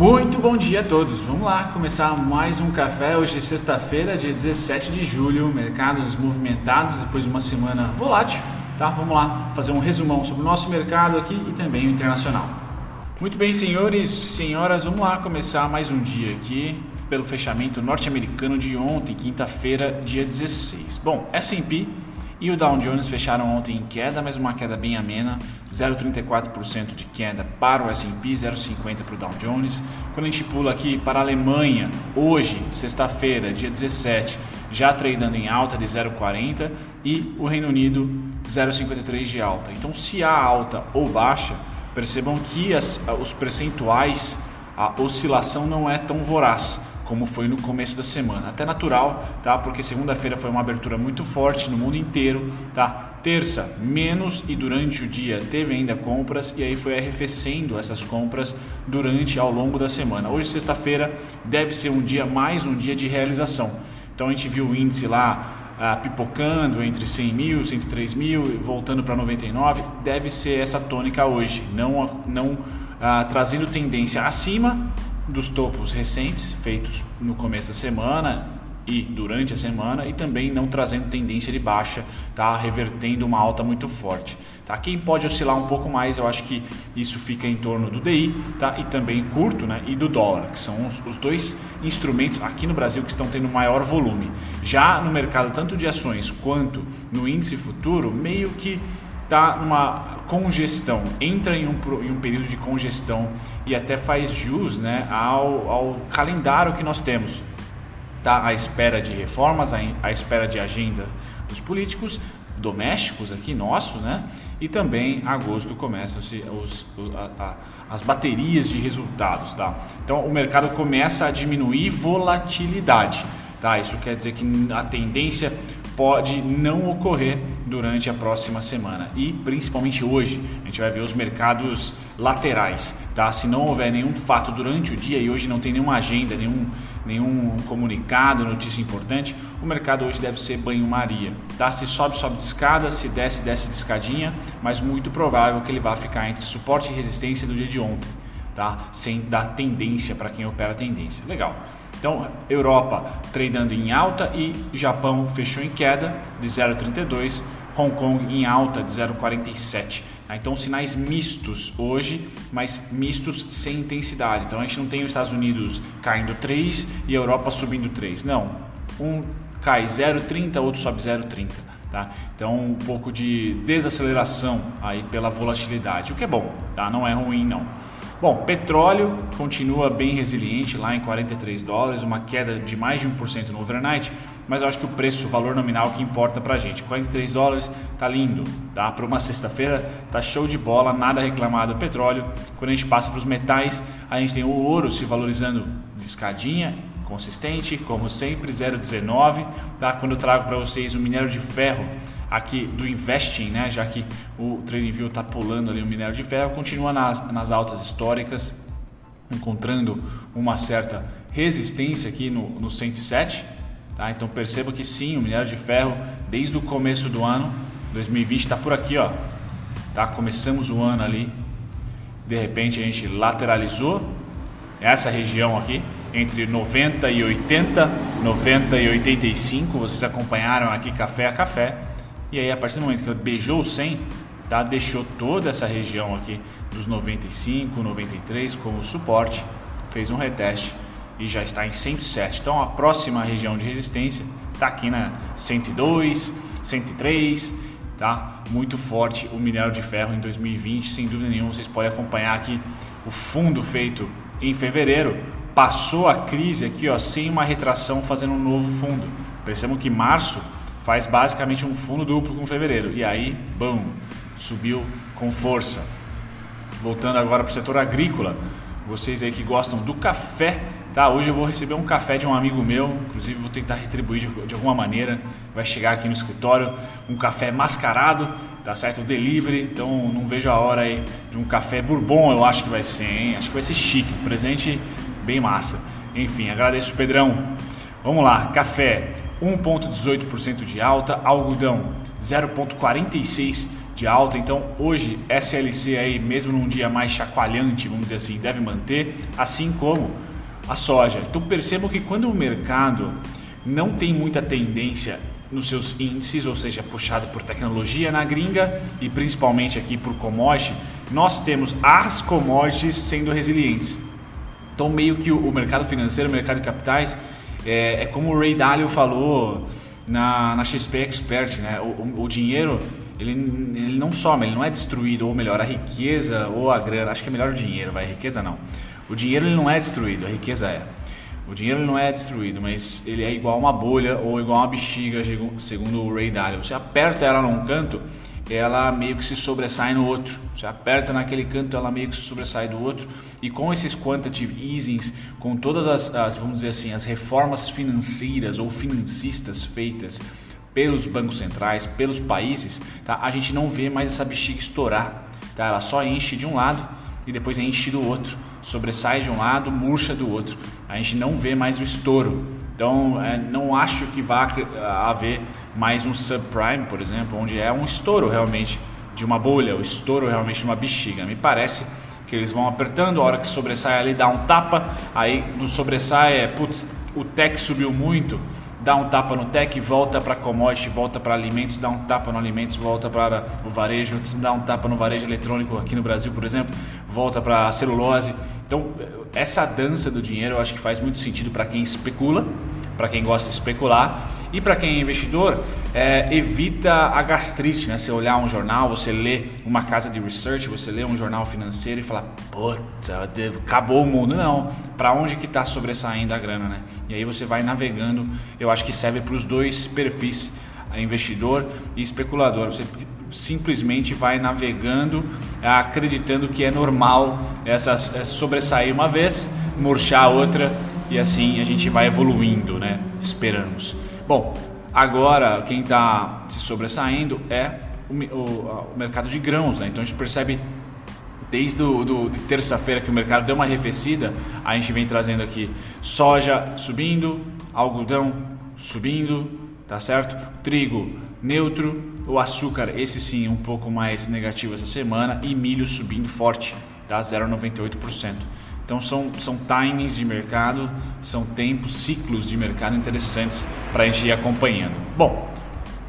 Muito bom dia a todos. Vamos lá começar mais um café. Hoje sexta-feira, dia 17 de julho. Mercados movimentados depois de uma semana volátil. Tá? Vamos lá fazer um resumão sobre o nosso mercado aqui e também o internacional. Muito bem, senhores, senhoras, vamos lá começar mais um dia aqui pelo fechamento norte-americano de ontem, quinta-feira, dia 16. Bom, S&P e o Dow Jones fecharam ontem em queda, mas uma queda bem amena, 0,34% de queda para o S&P, 0,50% para o Dow Jones. Quando a gente pula aqui para a Alemanha, hoje, sexta-feira, dia 17, já tradando em alta de 0,40% e o Reino Unido 0,53% de alta. Então, se há alta ou baixa, percebam que as, os percentuais, a oscilação não é tão voraz como foi no começo da semana. Até natural, tá? Porque segunda-feira foi uma abertura muito forte no mundo inteiro, tá? Terça, menos e durante o dia teve ainda compras e aí foi arrefecendo essas compras durante ao longo da semana. Hoje, sexta-feira, deve ser um dia mais um dia de realização. Então a gente viu o índice lá ah, pipocando entre 100 mil, 103 mil, voltando para 99. Deve ser essa tônica hoje, não, não ah, trazendo tendência acima dos topos recentes feitos no começo da semana e durante a semana e também não trazendo tendência de baixa, tá revertendo uma alta muito forte. Tá? Quem pode oscilar um pouco mais, eu acho que isso fica em torno do DI, tá? E também curto, né? E do dólar, que são os, os dois instrumentos aqui no Brasil que estão tendo maior volume. Já no mercado tanto de ações quanto no índice futuro, meio que está numa congestão, entra em um, em um, período de congestão e até faz jus né, ao, ao calendário que nós temos. Tá? À espera de reformas, à espera de agenda dos políticos domésticos aqui nosso, né? E também agosto começam os, os, a, a, as baterias de resultados, tá? Então o mercado começa a diminuir volatilidade, tá? Isso quer dizer que a tendência pode não ocorrer durante a próxima semana e principalmente hoje a gente vai ver os mercados laterais, tá? Se não houver nenhum fato durante o dia e hoje não tem nenhuma agenda, nenhum, nenhum comunicado, notícia importante, o mercado hoje deve ser banho-maria, tá? Se sobe, sobe de escada, se desce, desce de escadinha, mas muito provável que ele vá ficar entre suporte e resistência do dia de ontem, tá? Sem dar tendência para quem opera tendência. Legal. Então, Europa tradando em alta e Japão fechou em queda de 0,32, Hong Kong em alta de 0,47. Tá? Então, sinais mistos hoje, mas mistos sem intensidade. Então, a gente não tem os Estados Unidos caindo 3 e a Europa subindo 3. Não. Um cai 0,30, outro sobe 0,30. Tá? Então, um pouco de desaceleração aí pela volatilidade, o que é bom, tá? não é ruim não. Bom, petróleo continua bem resiliente lá em 43 dólares, uma queda de mais de 1% no overnight, mas eu acho que o preço, o valor nominal que importa pra gente. 43 dólares tá lindo, tá? Para uma sexta-feira tá show de bola, nada reclamado do petróleo. Quando a gente passa para os metais, a gente tem o ouro se valorizando de escadinha, consistente, como sempre, 0,19, tá? Quando eu trago para vocês o minério de ferro, aqui do investing, né? já que o TradingView está pulando ali o minério de ferro, continua nas, nas altas históricas, encontrando uma certa resistência aqui no, no 107. Tá? Então perceba que sim, o minério de ferro, desde o começo do ano, 2020 está por aqui, ó. Tá? Começamos o ano ali, de repente a gente lateralizou essa região aqui, entre 90 e 80, 90 e 85, vocês acompanharam aqui café a café. E aí, a partir do momento que ele beijou o 100, tá, deixou toda essa região aqui dos 95, 93 como suporte, fez um reteste e já está em 107. Então, a próxima região de resistência está aqui na 102, 103, tá? Muito forte o minério de ferro em 2020, sem dúvida nenhuma. Vocês podem acompanhar aqui o fundo feito em fevereiro. Passou a crise aqui, ó, sem uma retração, fazendo um novo fundo. Percebam que março faz basicamente um fundo duplo com fevereiro. E aí, bum, subiu com força. Voltando agora para o setor agrícola, vocês aí que gostam do café, tá? Hoje eu vou receber um café de um amigo meu, inclusive vou tentar retribuir de, de alguma maneira. Vai chegar aqui no escritório um café mascarado, tá certo? O delivery, então não vejo a hora aí de um café bourbon, eu acho que vai ser, hein? Acho que vai ser chique, presente bem massa. Enfim, agradeço Pedrão. Vamos lá, café. 1,18% de alta, algodão 0,46% de alta. Então hoje SLC aí, mesmo num dia mais chacoalhante, vamos dizer assim, deve manter, assim como a soja. Então percebam que quando o mercado não tem muita tendência nos seus índices, ou seja, puxado por tecnologia na gringa e principalmente aqui por commodity, nós temos as commodities sendo resilientes. Então meio que o mercado financeiro, o mercado de capitais, é, é como o Ray Dalio falou na, na XP Expert, né? O, o, o, dinheiro ele, ele não some, ele não é destruído, ou melhor, a riqueza ou a grana, acho que é melhor o dinheiro, vai, riqueza não. O dinheiro ele não é destruído, a riqueza é. O dinheiro não é destruído, mas ele é igual uma bolha ou igual uma bexiga, segundo o Ray Dalio. Você aperta ela num canto, ela meio que se sobressai no outro. Você aperta naquele canto, ela meio que se sobressai do outro. E com esses quantitative easings, com todas as, as vamos dizer assim, as reformas financeiras ou financistas feitas pelos bancos centrais, pelos países, tá? a gente não vê mais essa bexiga estourar. Tá? Ela só enche de um lado e depois enche do outro sobressai de um lado, murcha do outro. A gente não vê mais o estouro. Então, é, não acho que vá haver mais um subprime, por exemplo, onde é um estouro realmente de uma bolha, o estouro realmente de uma bexiga. Me parece que eles vão apertando, a hora que sobressai ali dá um tapa, aí no sobressai é, putz, o tech subiu muito, dá um tapa no tech, volta para commodity, volta para alimentos, dá um tapa no alimentos, volta para o varejo, dá um tapa no varejo eletrônico aqui no Brasil, por exemplo, volta para a celulose. Então, essa dança do dinheiro eu acho que faz muito sentido para quem especula, para quem gosta de especular e para quem é investidor, é, evita a gastrite, né? Você olhar um jornal, você lê uma casa de research, você lê um jornal financeiro e fala, puta, acabou o mundo. Não, para onde que está sobressaindo a grana, né? E aí você vai navegando, eu acho que serve para os dois perfis, investidor e especulador. Você simplesmente vai navegando, acreditando que é normal essa, essa sobressair uma vez, murchar outra e assim a gente vai evoluindo, né? Esperamos. Bom, agora quem está se sobressaindo é o, o, o, mercado de grãos, né? Então a gente percebe desde do, do, terça-feira que o mercado deu uma arrefecida, a gente vem trazendo aqui soja subindo, algodão subindo, tá certo? Trigo neutro, o açúcar, esse sim, um pouco mais negativo essa semana, e milho subindo forte, tá? 0,98%. Então são, são timings de mercado, são tempos, ciclos de mercado interessantes para a gente ir acompanhando. Bom,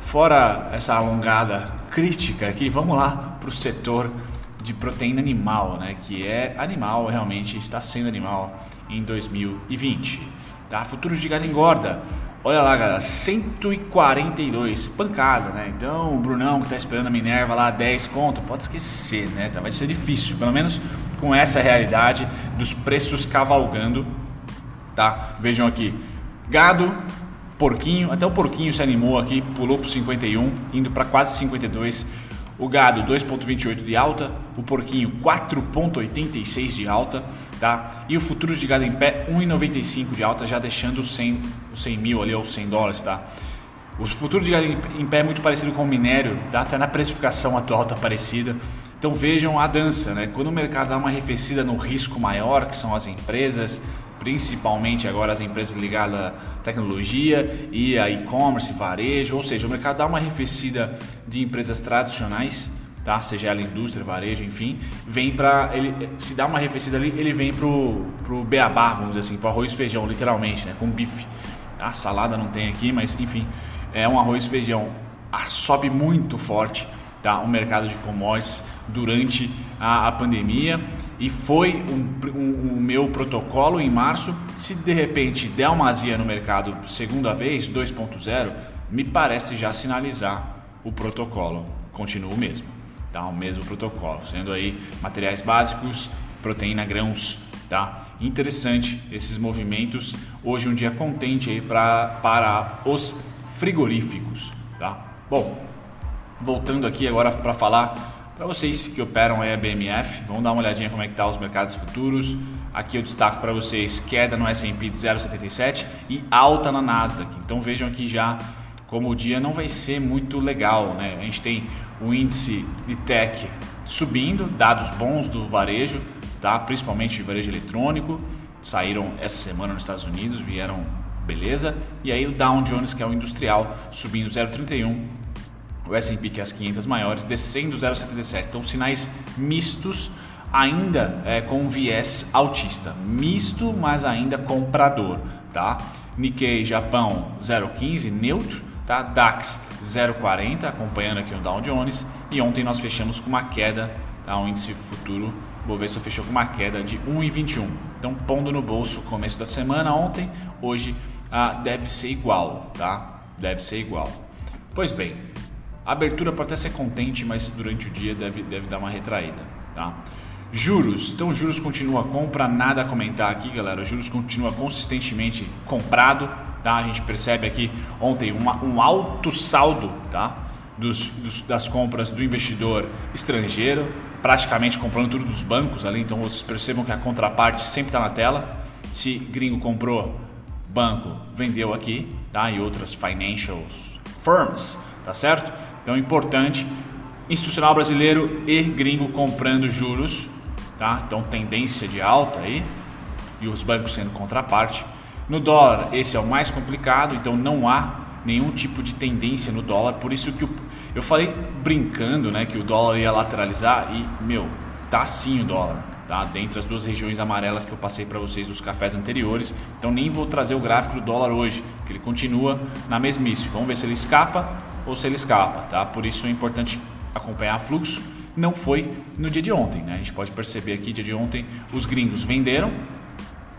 fora essa alongada crítica aqui, vamos lá para o setor de proteína animal, né? que é animal, realmente está sendo animal em 2020. Tá? Futuros de gado engorda, Olha lá, galera, 142, pancada, né? Então, o Brunão que tá esperando a Minerva lá 10 conto, pode esquecer, né? Tá, vai ser difícil, pelo menos com essa realidade dos preços cavalgando, tá? Vejam aqui, gado, porquinho, até o porquinho se animou aqui, pulou pro 51, indo para quase 52. O gado 2,28 de alta, o porquinho 4,86 de alta, tá? E o futuro de gado em pé 1,95 de alta, já deixando os 100, os 100 mil ali, ou 100 dólares, tá? O futuro de gado em pé é muito parecido com o minério, tá? Até na precificação atual tá parecida. Então vejam a dança, né? Quando o mercado dá uma arrefecida no risco maior, que são as empresas, principalmente agora as empresas ligadas à tecnologia e a e-commerce, varejo, ou seja, o mercado dá uma arrefecida de empresas tradicionais, tá? Seja ela indústria, varejo, enfim, vem para ele se dá uma arrefecida ali, ele vem pro pro beabá, vamos dizer assim, pro arroz e feijão, literalmente, né, com bife. A salada não tem aqui, mas enfim, é um arroz e feijão. Ah, sobe muito forte, tá? O mercado de commodities durante a, a pandemia e foi o um, um, um, meu protocolo em março. Se de repente der uma azia no mercado segunda vez, 2.0, me parece já sinalizar o protocolo. Continua o mesmo, tá? O mesmo protocolo, sendo aí materiais básicos, proteína, grãos, tá? Interessante esses movimentos. Hoje um dia contente aí pra, para os frigoríficos, tá? Bom, voltando aqui agora para falar para vocês que operam a BMF, vamos dar uma olhadinha como é que tá os mercados futuros. Aqui eu destaco para vocês queda no S&P de 0,77 e alta na Nasdaq. Então vejam aqui já como o dia não vai ser muito legal, né? A gente tem o índice de tech subindo, dados bons do varejo, tá? Principalmente varejo eletrônico, saíram essa semana nos Estados Unidos, vieram beleza. E aí o Dow Jones, que é o industrial, subindo 0,31 o S&P que é as 500 maiores descendo 0,77. Então sinais mistos ainda é, com viés altista, misto, mas ainda comprador, tá? Nikkei Japão 0,15 neutro, tá? DAX 0,40 acompanhando aqui o Dow Jones e ontem nós fechamos com uma queda, tá? O índice futuro Bovespa fechou com uma queda de 1,21. Então pondo no bolso começo da semana ontem, hoje ah, deve ser igual, tá? Deve ser igual. Pois bem, a abertura pode até ser contente, mas durante o dia deve, deve dar uma retraída, tá? Juros, então juros continua compra, nada a comentar aqui, galera. Juros continua consistentemente comprado, tá? A gente percebe aqui ontem uma, um alto saldo, tá? Dos, dos, das compras do investidor estrangeiro, praticamente comprando tudo dos bancos ali. Então vocês percebam que a contraparte sempre está na tela. Se gringo comprou, banco vendeu aqui, tá? E outras financial firms, tá certo? Então importante institucional brasileiro e gringo comprando juros tá? Então tendência de alta aí e os bancos sendo contraparte. No dólar, esse é o mais complicado, então não há nenhum tipo de tendência no dólar, por isso que eu falei brincando, né, que o dólar ia lateralizar e meu, tá sim o dólar, tá? Dentre as duas regiões amarelas que eu passei para vocês dos cafés anteriores. Então nem vou trazer o gráfico do dólar hoje, porque ele continua na mesmice. Vamos ver se ele escapa ou se ele escapa, tá? Por isso é importante acompanhar fluxo não foi no dia de ontem. Né? A gente pode perceber aqui, dia de ontem, os gringos venderam,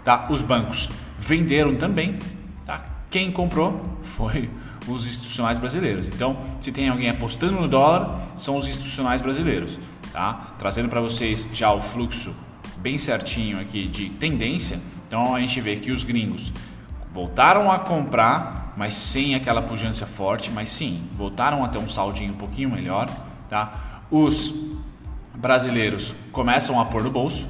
tá? os bancos venderam também. Tá? Quem comprou foi os institucionais brasileiros. Então, se tem alguém apostando no dólar, são os institucionais brasileiros. Tá? Trazendo para vocês já o fluxo bem certinho aqui de tendência. Então, a gente vê que os gringos voltaram a comprar, mas sem aquela pujança forte, mas sim, voltaram a ter um saldinho um pouquinho melhor. Tá? os brasileiros começam a pôr no bolso.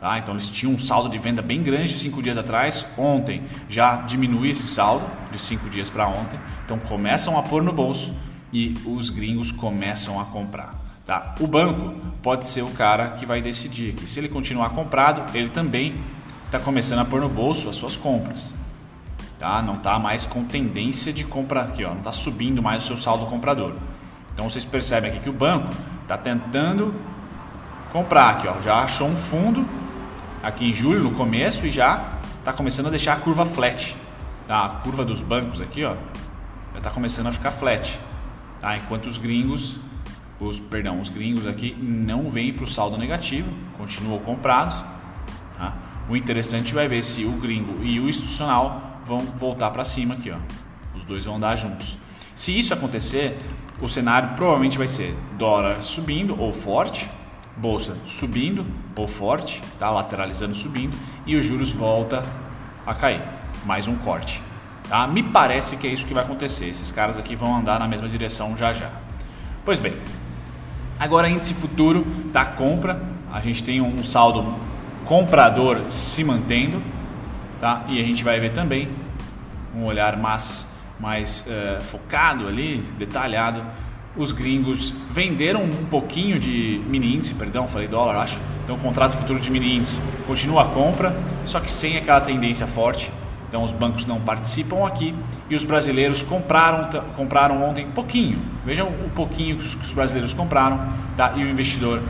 Tá? Então eles tinham um saldo de venda bem grande cinco dias atrás. Ontem já diminui esse saldo de cinco dias para ontem. Então começam a pôr no bolso e os gringos começam a comprar. Tá? O banco pode ser o cara que vai decidir que se ele continuar comprado, ele também está começando a pôr no bolso as suas compras. Tá? Não está mais com tendência de compra aqui, ó, não está subindo mais o seu saldo comprador. Então vocês percebem aqui que o banco está tentando comprar aqui, ó, já achou um fundo aqui em julho no começo e já está começando a deixar a curva flat. Tá? A curva dos bancos aqui, ó, já está começando a ficar flat. Tá? Enquanto os gringos, os perdão, os gringos aqui não vêm para o saldo negativo, continuam comprados. O interessante vai ver se o gringo e o institucional vão voltar para cima aqui, ó. Os dois vão andar juntos. Se isso acontecer, o cenário provavelmente vai ser dólar subindo ou forte, bolsa subindo ou forte, tá lateralizando subindo e os juros volta a cair, mais um corte. Tá? Me parece que é isso que vai acontecer. Esses caras aqui vão andar na mesma direção já já. Pois bem, agora índice futuro da compra, a gente tem um saldo comprador se mantendo, tá? E a gente vai ver também um olhar mais mais uh, focado ali, detalhado, os gringos venderam um pouquinho de mini índice, perdão, falei dólar, acho. Então, contrato futuro de mini índice continua a compra, só que sem aquela tendência forte. Então, os bancos não participam aqui e os brasileiros compraram, compraram ontem pouquinho. Vejam o pouquinho que os brasileiros compraram tá? e o investidor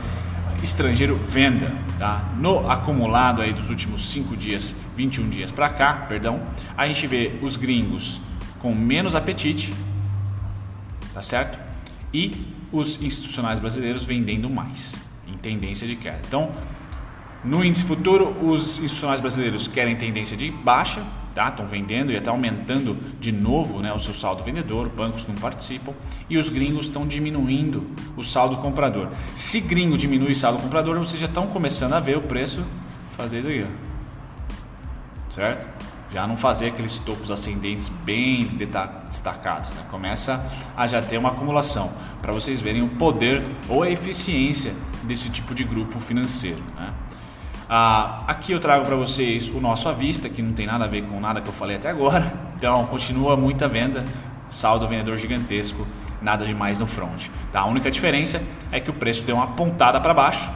estrangeiro venda. Tá? No acumulado aí dos últimos 5 dias, 21 dias para cá, perdão, a gente vê os gringos com menos apetite, tá certo? E os institucionais brasileiros vendendo mais, em tendência de queda. Então, no índice futuro, os institucionais brasileiros querem tendência de baixa, tá? Estão vendendo e até aumentando de novo, né, o seu saldo vendedor, bancos não participam e os gringos estão diminuindo o saldo comprador. Se gringo diminui o saldo comprador, vocês já estão começando a ver o preço fazer isso aqui, certo? já não fazer aqueles topos ascendentes bem destacados. Né? Começa a já ter uma acumulação para vocês verem o poder ou a eficiência desse tipo de grupo financeiro. Né? Ah, aqui eu trago para vocês o nosso à vista, que não tem nada a ver com nada que eu falei até agora. Então continua muita venda, saldo vendedor gigantesco, nada demais no front. Tá? A única diferença é que o preço deu uma pontada para baixo,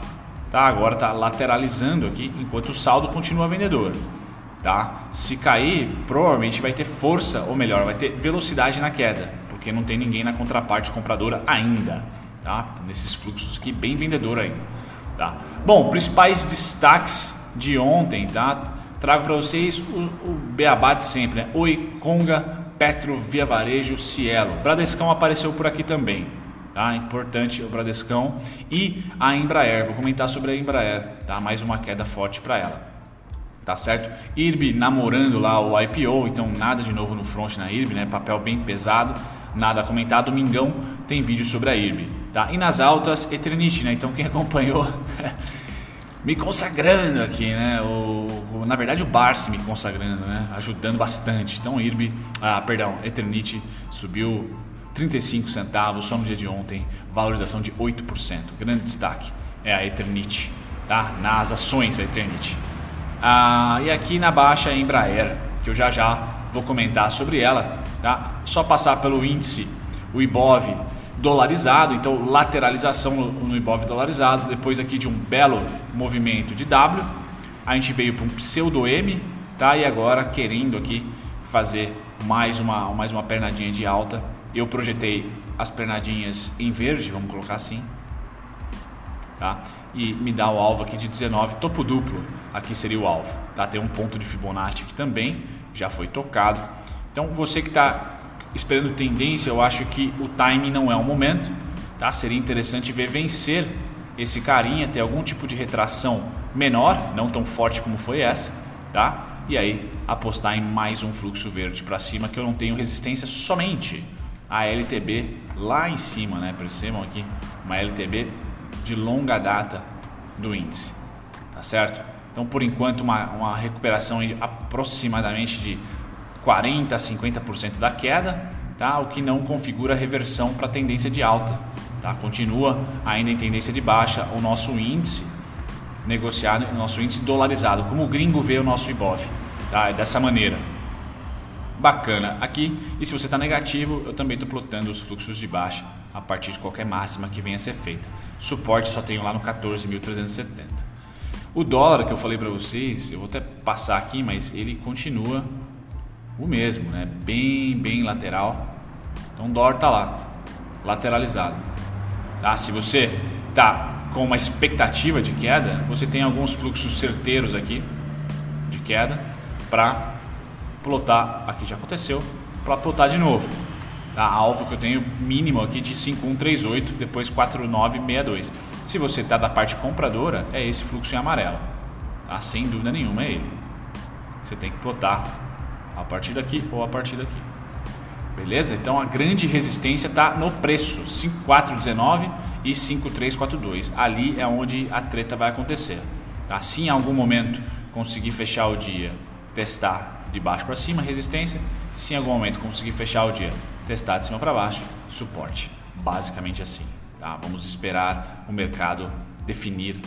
tá? agora está lateralizando aqui, enquanto o saldo continua vendedor tá? Se cair, provavelmente vai ter força, ou melhor, vai ter velocidade na queda, porque não tem ninguém na contraparte compradora ainda, tá? Nesses fluxos aqui, bem vendedor ainda, tá? Bom, principais destaques de ontem, tá? Trago para vocês o, o beabá de sempre, né? Oi, Conga, Petro, Via Varejo, Cielo. Bradescão apareceu por aqui também, tá? Importante o Bradescão e a Embraer. Vou comentar sobre a Embraer, tá? Mais uma queda forte para ela tá certo? IRB namorando lá o IPO, então nada de novo no front na IRB, né? Papel bem pesado, nada a comentar. Tem vídeo sobre a IRB, tá? E nas altas, Eternity, né? Então quem acompanhou me consagrando aqui, né? O, o, na verdade o Barsi me consagrando, né? Ajudando bastante. Então IRB, ah, perdão, Eternity subiu 35 centavos só no dia de ontem, valorização de 8%. Grande destaque é a Eternity, tá? Nas ações a Eternity. Ah, e aqui na baixa a Embraer, que eu já já vou comentar sobre ela. Tá? Só passar pelo índice, o IBOV dolarizado, então lateralização no, IBOV dolarizado, depois aqui de um belo movimento de W, a gente veio para um pseudo M, tá? E agora querendo aqui fazer mais uma, mais uma pernadinha de alta, eu projetei as pernadinhas em verde, vamos colocar assim, tá? E me dá o alvo aqui de 19, topo duplo, aqui seria o alvo, tá? Tem um ponto de Fibonacci aqui também, já foi tocado. Então você que está esperando tendência, eu acho que o timing não é o momento, tá? Seria interessante ver vencer esse carinha, ter algum tipo de retração menor, não tão forte como foi essa, tá? E aí apostar em mais um fluxo verde para cima que eu não tenho resistência somente a LTB lá em cima, né? Percebam aqui, uma LTB de longa data do índice, tá certo? Então, por enquanto, uma, uma recuperação aproximadamente de 40 a 50% da queda, tá? O que não configura reversão para tendência de alta, tá? Continua ainda em tendência de baixa o nosso índice negociado, o nosso índice dolarizado, como o gringo vê o nosso IBOV, tá? É dessa maneira. Bacana aqui. E se você está negativo, eu também estou plotando os fluxos de baixa a partir de qualquer máxima que venha a ser feita. Suporte só tenho lá no 14.370. O dólar que eu falei para vocês, eu vou até passar aqui, mas ele continua o mesmo, né? Bem, bem lateral. Então o tá lá, lateralizado. Tá? Se você tá com uma expectativa de queda, você tem alguns fluxos certeiros aqui de queda para plotar. Aqui já aconteceu, para plotar de novo a alvo que eu tenho mínimo aqui de 5138, depois 4962. Se você está da parte compradora, é esse fluxo em amarelo. Tá? Sem dúvida nenhuma é ele. Você tem que plotar a partir daqui ou a partir daqui. Beleza? Então a grande resistência está no preço 5419 e 5342. Ali é onde a treta vai acontecer. Tá? Se em algum momento conseguir fechar o dia, testar de baixo para cima, resistência. Se em algum momento conseguir fechar o dia, testar de cima para baixo, suporte. Basicamente assim. Tá? Vamos esperar o mercado definir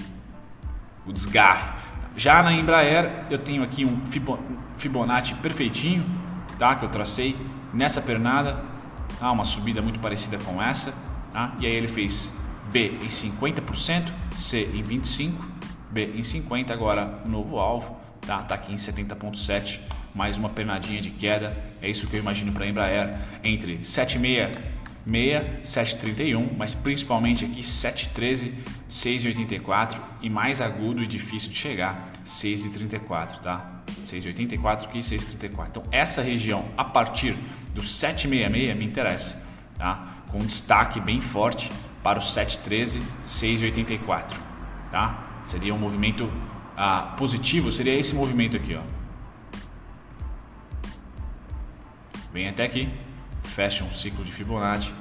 o desgarre. Já na Embraer, eu tenho aqui um Fibonacci perfeitinho, tá? que eu tracei nessa pernada, tá? uma subida muito parecida com essa. Tá? E aí ele fez B em 50%, C em 25%, B em 50%, agora novo alvo, tá, tá aqui em 70,7% mais uma pernadinha de queda. É isso que eu imagino para a Embraer entre 7,6 731, mas principalmente aqui 713, 684 e mais agudo e difícil de chegar, 634, tá? 684 aqui, 634. Então essa região a partir do 766 me interessa, tá? Com um destaque bem forte para o 713, 684, tá? Seria um movimento ah, positivo, seria esse movimento aqui, ó. Vem até aqui, fecha um ciclo de Fibonacci,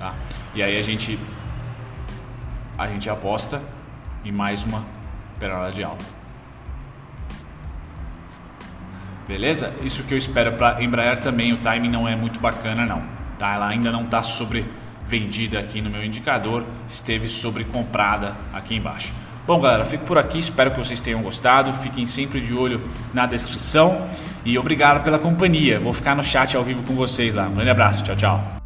tá? E aí a gente a gente aposta em mais uma peralada de alta. Beleza? Isso que eu espero para Embraer também, o timing não é muito bacana não, tá? Ela ainda não está sobre vendida aqui no meu indicador, esteve sobre comprada aqui embaixo. Bom, galera, fico por aqui. Espero que vocês tenham gostado. Fiquem sempre de olho na descrição. E obrigado pela companhia. Vou ficar no chat ao vivo com vocês lá. Um grande abraço. Tchau, tchau.